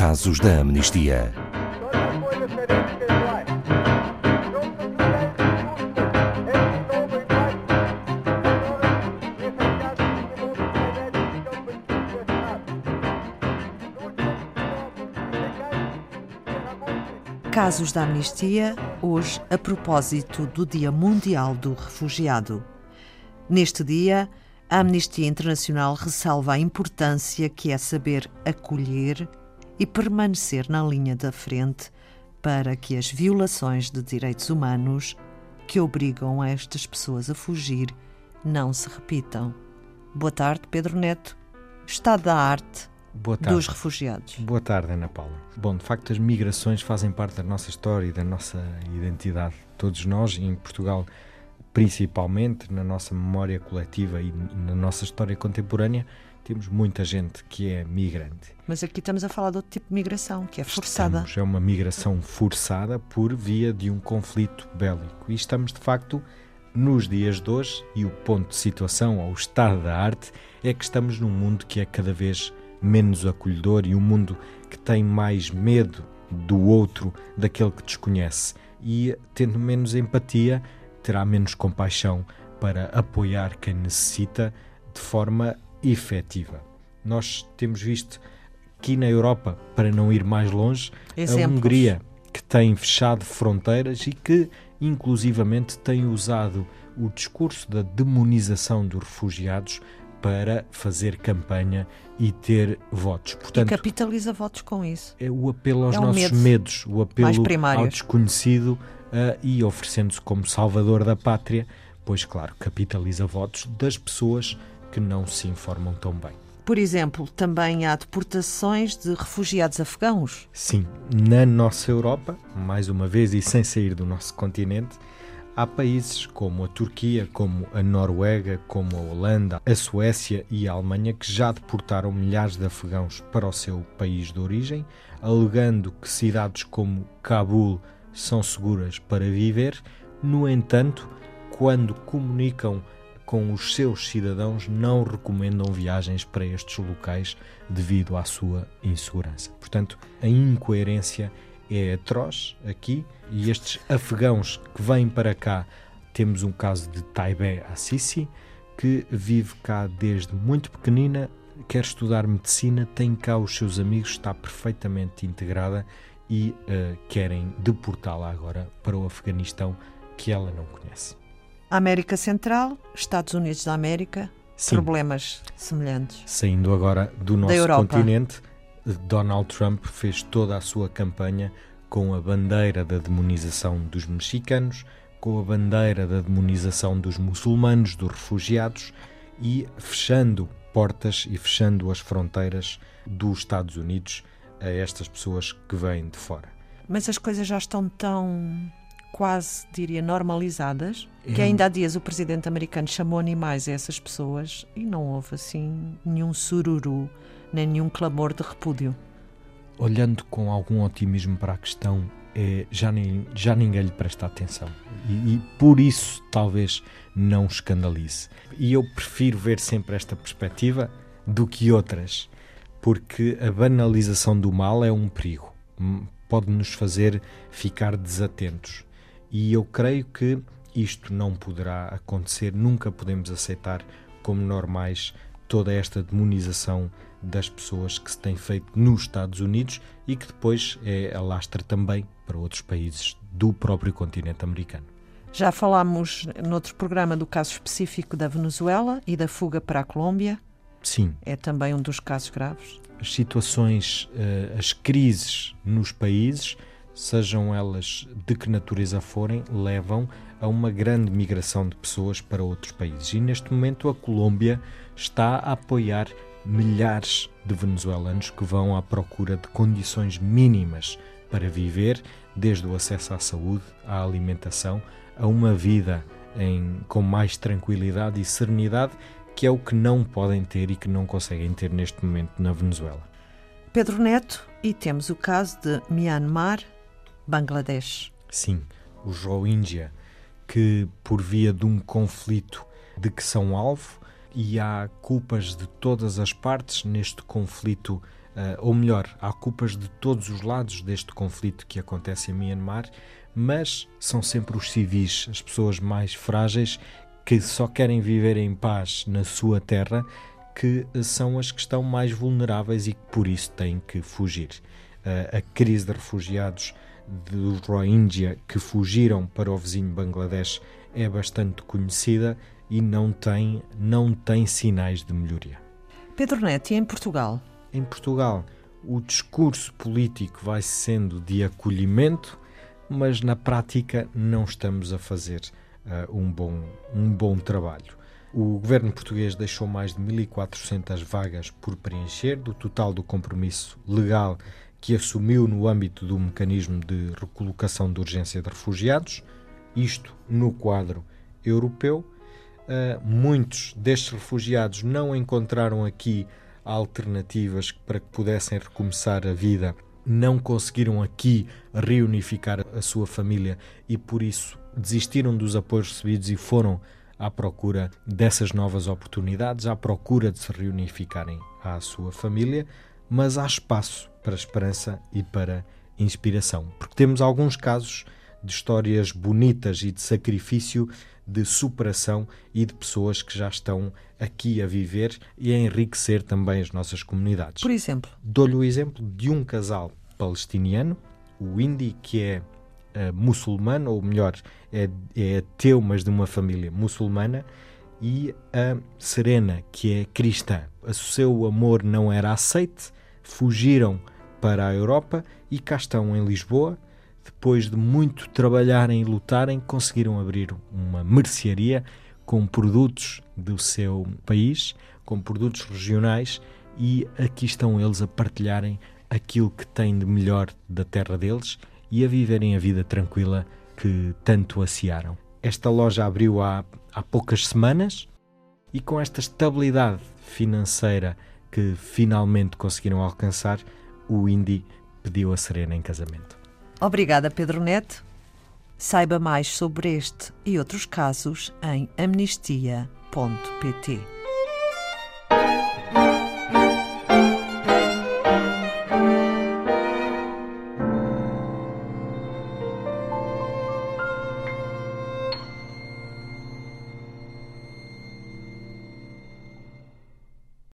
Casos da Amnistia. Casos da Amnistia, hoje a propósito do Dia Mundial do Refugiado. Neste dia, a Amnistia Internacional ressalva a importância que é saber acolher e permanecer na linha da frente para que as violações de direitos humanos que obrigam estas pessoas a fugir não se repitam. Boa tarde, Pedro Neto. Estado da arte dos refugiados. Boa tarde, Ana Paula. Bom, de facto, as migrações fazem parte da nossa história e da nossa identidade. Todos nós, em Portugal, principalmente na nossa memória coletiva e na nossa história contemporânea, temos muita gente que é migrante. Mas aqui estamos a falar de outro tipo de migração, que é forçada. Estamos, é uma migração forçada por via de um conflito bélico. E estamos, de facto, nos dias de hoje, e o ponto de situação, ou o estado da arte, é que estamos num mundo que é cada vez menos acolhedor e um mundo que tem mais medo do outro, daquele que desconhece. E tendo menos empatia, terá menos compaixão para apoiar quem necessita de forma efetiva. Nós temos visto aqui na Europa, para não ir mais longe, Exemplos. a Hungria, que tem fechado fronteiras e que, inclusivamente, tem usado o discurso da demonização dos refugiados para fazer campanha e ter votos. Portanto, e capitaliza votos com isso. É o apelo aos é um nossos medo medos, o apelo ao desconhecido uh, e oferecendo-se como salvador da pátria, pois, claro, capitaliza votos das pessoas que não se informam tão bem. Por exemplo, também há deportações de refugiados afegãos? Sim, na nossa Europa, mais uma vez e sem sair do nosso continente, há países como a Turquia, como a Noruega, como a Holanda, a Suécia e a Alemanha que já deportaram milhares de afegãos para o seu país de origem, alegando que cidades como Cabul são seguras para viver. No entanto, quando comunicam com os seus cidadãos, não recomendam viagens para estes locais devido à sua insegurança. Portanto, a incoerência é atroz aqui e estes afegãos que vêm para cá, temos um caso de Taibé Assisi, que vive cá desde muito pequenina, quer estudar medicina, tem cá os seus amigos, está perfeitamente integrada e uh, querem deportá-la agora para o Afeganistão que ela não conhece. América Central, Estados Unidos da América, Sim. problemas semelhantes. Saindo agora do nosso continente, Donald Trump fez toda a sua campanha com a bandeira da demonização dos mexicanos, com a bandeira da demonização dos muçulmanos, dos refugiados e fechando portas e fechando as fronteiras dos Estados Unidos a estas pessoas que vêm de fora. Mas as coisas já estão tão quase, diria, normalizadas, que ainda há dias o presidente americano chamou animais a essas pessoas e não houve assim nenhum sururu, nem nenhum clamor de repúdio. Olhando com algum otimismo para a questão, é, já, nem, já ninguém lhe presta atenção. E, e, por isso talvez não escandalize. E eu prefiro ver sempre esta perspectiva do que outras, porque a banalização do mal é um perigo. Pode nos fazer ficar desatentos. E eu creio que isto não poderá acontecer, nunca podemos aceitar como normais toda esta demonização das pessoas que se tem feito nos Estados Unidos e que depois é alastra também para outros países do próprio continente americano. Já falámos noutro programa do caso específico da Venezuela e da fuga para a Colômbia. Sim. É também um dos casos graves. As situações, eh, as crises nos países sejam elas de que natureza forem, levam a uma grande migração de pessoas para outros países. E neste momento a Colômbia está a apoiar milhares de venezuelanos que vão à procura de condições mínimas para viver, desde o acesso à saúde, à alimentação, a uma vida em, com mais tranquilidade e serenidade, que é o que não podem ter e que não conseguem ter neste momento na Venezuela. Pedro Neto, e temos o caso de Myanmar, Bangladesh. Sim, os Rohingya, que por via de um conflito de que são alvo, e há culpas de todas as partes neste conflito ou melhor, há culpas de todos os lados deste conflito que acontece em Myanmar, mas são sempre os civis, as pessoas mais frágeis que só querem viver em paz na sua terra, que são as que estão mais vulneráveis e que por isso têm que fugir. A crise de refugiados dos Rohingya que fugiram para o vizinho Bangladesh é bastante conhecida e não tem, não tem sinais de melhoria. Pedro Neto, e em Portugal? Em Portugal, o discurso político vai sendo de acolhimento, mas na prática não estamos a fazer uh, um, bom, um bom trabalho. O governo português deixou mais de 1.400 vagas por preencher, do total do compromisso legal que assumiu no âmbito do mecanismo de recolocação de urgência de refugiados, isto no quadro europeu. Uh, muitos destes refugiados não encontraram aqui alternativas para que pudessem recomeçar a vida, não conseguiram aqui reunificar a sua família e por isso desistiram dos apoios recebidos e foram à procura dessas novas oportunidades, à procura de se reunificarem à sua família, mas há espaço para esperança e para inspiração, porque temos alguns casos de histórias bonitas e de sacrifício, de superação e de pessoas que já estão aqui a viver e a enriquecer também as nossas comunidades. Por exemplo? Dou-lhe o exemplo de um casal palestiniano, o Indy, que é uh, muçulmano, ou melhor, é, é ateu, mas de uma família muçulmana, e a Serena, que é cristã. O seu amor não era aceite, fugiram para a Europa e cá estão em Lisboa. Depois de muito trabalharem e lutarem, conseguiram abrir uma mercearia com produtos do seu país, com produtos regionais, e aqui estão eles a partilharem aquilo que têm de melhor da terra deles e a viverem a vida tranquila que tanto ansiaram. Esta loja abriu há, há poucas semanas e com esta estabilidade financeira que finalmente conseguiram alcançar, o Indy pediu a Serena em casamento. Obrigada, Pedro Neto. Saiba mais sobre este e outros casos em amnistia.pt.